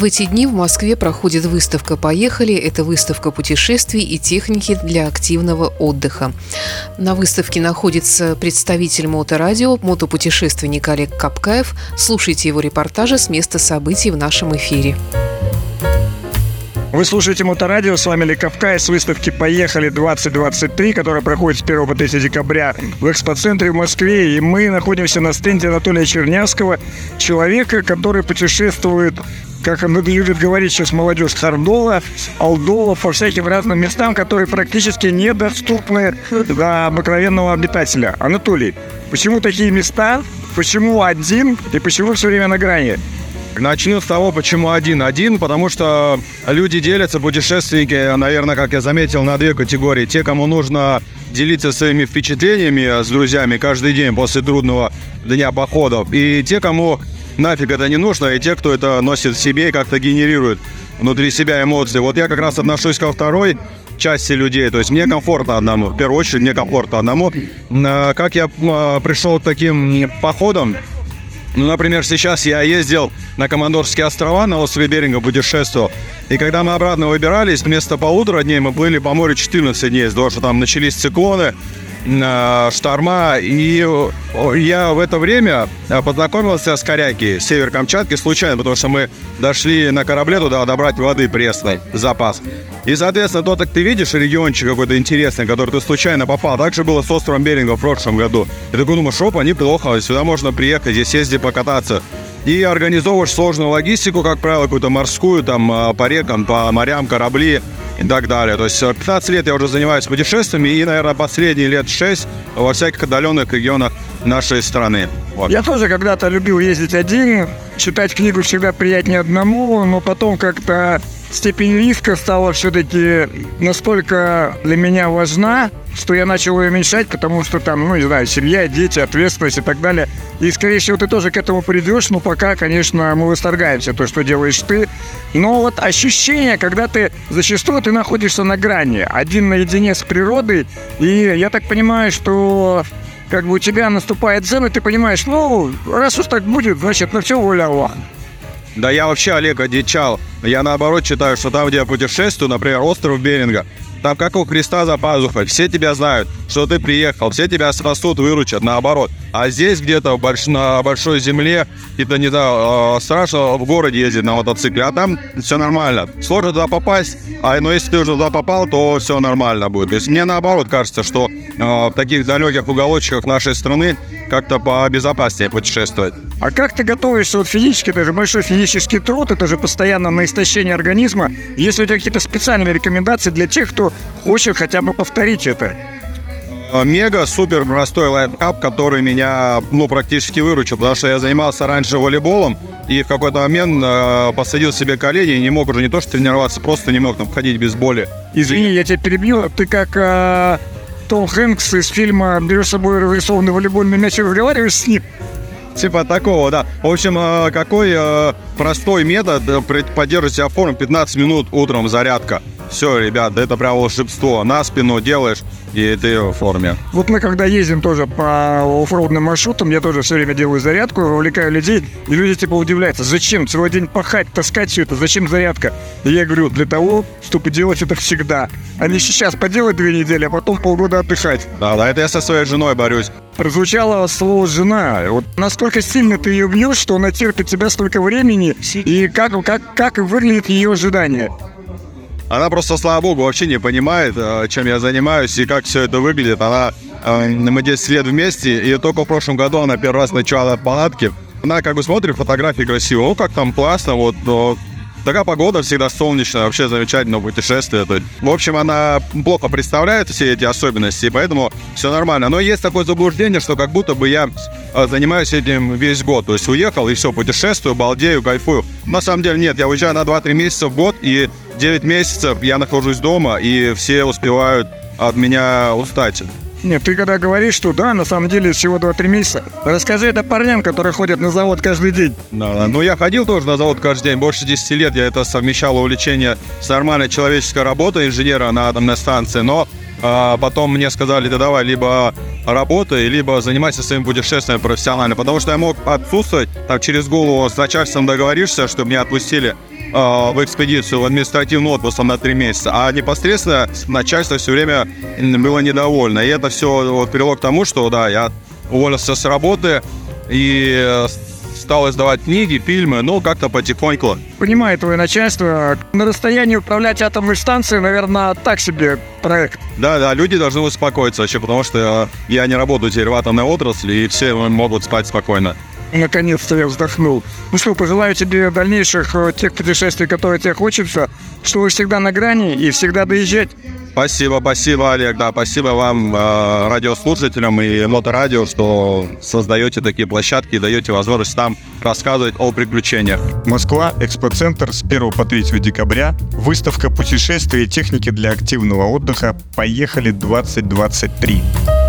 В эти дни в Москве проходит выставка «Поехали». Это выставка путешествий и техники для активного отдыха. На выставке находится представитель моторадио, мотопутешественник Олег Капкаев. Слушайте его репортажи с места событий в нашем эфире. Вы слушаете Моторадио, с вами Лековкай с выставки «Поехали 2023», которая проходит с 1 по 3 декабря в экспоцентре в Москве. И мы находимся на стенде Анатолия Чернявского, человека, который путешествует как любит говорить сейчас молодежь, Хардола, Алдола, по всяким разным местам, которые практически недоступны для обыкновенного обитателя. Анатолий, почему такие места, почему один и почему все время на грани? Начну с того, почему один-один, потому что люди делятся, путешественники, наверное, как я заметил, на две категории. Те, кому нужно делиться своими впечатлениями с друзьями каждый день после трудного дня походов, и те, кому нафиг это не нужно, и те, кто это носит в себе и как-то генерирует внутри себя эмоции. Вот я как раз отношусь ко второй части людей. То есть мне комфортно одному. В первую очередь мне комфортно одному. А, как я а, пришел к таким походам, ну, например, сейчас я ездил на Командорские острова, на острове Беринга путешествовал. И когда мы обратно выбирались, вместо полутора дней мы были по морю 14 дней, потому что там начались циклоны, шторма. И я в это время э, познакомился с Коряки, север Камчатки, случайно, потому что мы дошли на корабле туда добрать воды пресной, запас. И, соответственно, то, так ты видишь региончик какой-то интересный, который ты случайно попал. Так же было с островом Беринга в прошлом году. И такой думаешь, оп, неплохо, сюда можно приехать, здесь ездить покататься. И организовываешь сложную логистику, как правило, какую-то морскую, там, а, по рекам, по морям, корабли и так далее. То есть 15 лет я уже занимаюсь путешествиями и, наверное, последние лет 6 во всяких отдаленных регионах нашей страны. Вот. Я тоже когда-то любил ездить один, читать книгу всегда приятнее одному, но потом как-то степень риска стала все-таки настолько для меня важна, что я начал ее уменьшать, потому что там, ну, не знаю, семья, дети, ответственность и так далее. И, скорее всего, ты тоже к этому придешь, но пока, конечно, мы восторгаемся то, что делаешь ты. Но вот ощущение, когда ты зачастую ты находишься на грани, один наедине с природой, и я так понимаю, что как бы у тебя наступает дзен, и ты понимаешь, ну, раз уж так будет, значит, на все воля Аллаха. Да я вообще Олег одичал. Я наоборот считаю, что там, где я путешествую, например, остров Беринга, там как у Христа за пазухой. Все тебя знают, что ты приехал, все тебя спасут, выручат, наоборот. А здесь где-то больш... на большой земле, это не знаю, э, страшно в городе ездить на мотоцикле, а там все нормально. Сложно туда попасть, а но если ты уже туда попал, то все нормально будет. То есть мне наоборот кажется, что э, в таких далеких уголочках нашей страны как-то побезопаснее путешествовать. А как ты готовишься вот физически? Это же большой физический труд, это же постоянно на истощение организма. Есть ли у тебя какие-то специальные рекомендации для тех, кто хочет хотя бы повторить это? Э, мега супер простой лайфхак, который меня ну, практически выручил, потому что я занимался раньше волейболом и в какой-то момент э, посадил себе колени и не мог уже не то что тренироваться, просто не мог там ходить без боли. Извини, я тебя перебил. Ты как э, том Хэнкс из фильма «Берешь с собой разрисованный волейбольный мяч и разговариваешь с ним»? Типа такого, да. В общем, э, какой э, простой метод э, поддерживать себя в форме 15 минут утром зарядка. Все, ребят, это прям волшебство. На спину делаешь, и ты в форме. Вот мы когда ездим тоже по оффроудным маршрутам, я тоже все время делаю зарядку, увлекаю людей, и люди типа удивляются, зачем целый день пахать, таскать все это, зачем зарядка? И я говорю, для того, чтобы делать это всегда. А не сейчас поделать две недели, а потом полгода отдыхать. Да, да, это я со своей женой борюсь. Прозвучало слово «жена». Вот насколько сильно ты ее бьешь, что она терпит тебя столько времени, и как, как, как выглядит ее ожидание? Она просто, слава богу, вообще не понимает, э, чем я занимаюсь и как все это выглядит. Она, э, мы 10 лет вместе, и только в прошлом году она первый раз начала палатки. Она как бы смотрит фотографии красиво, о, как там классно, вот, Такая погода всегда солнечная, вообще замечательное путешествие. В общем, она плохо представляет все эти особенности, поэтому все нормально. Но есть такое заблуждение, что как будто бы я э, занимаюсь этим весь год. То есть уехал и все, путешествую, балдею, кайфую. На самом деле нет, я уезжаю на 2-3 месяца в год, и 9 месяцев я нахожусь дома, и все успевают от меня устать. Нет, ты когда говоришь, что да, на самом деле всего 2-3 месяца, расскажи это парням, которые ходят на завод каждый день. Да, да. Ну, я ходил тоже на завод каждый день. Больше 10 лет я это совмещал увлечение с нормальной человеческой работой инженера на атомной станции. Но а потом мне сказали, да давай, либо работай, либо занимайся своим путешествием профессионально. Потому что я мог отсутствовать, так через голову с начальством договоришься, чтобы меня отпустили в экспедицию, в административный отпуск на три месяца, а непосредственно начальство все время было недовольно. И это все вот, привело к тому, что, да, я уволился с работы и стал издавать книги, фильмы, ну, как-то потихоньку. Понимаю твое начальство. На расстоянии управлять атомной станцией, наверное, так себе проект. Да, да, люди должны успокоиться вообще, потому что я не работаю теперь в атомной отрасли, и все могут спать спокойно. Наконец-то я вздохнул. Ну что, пожелаю тебе дальнейших э, тех путешествий, которые тебе хочется, чтобы всегда на грани и всегда доезжать. Спасибо, спасибо, Олег, да, спасибо вам, э, радиослушателям и моторадио, что создаете такие площадки и даете возможность нам рассказывать о приключениях. Москва, Экспоцентр с 1 по 3 декабря, выставка путешествий и техники для активного отдыха «Поехали 2023».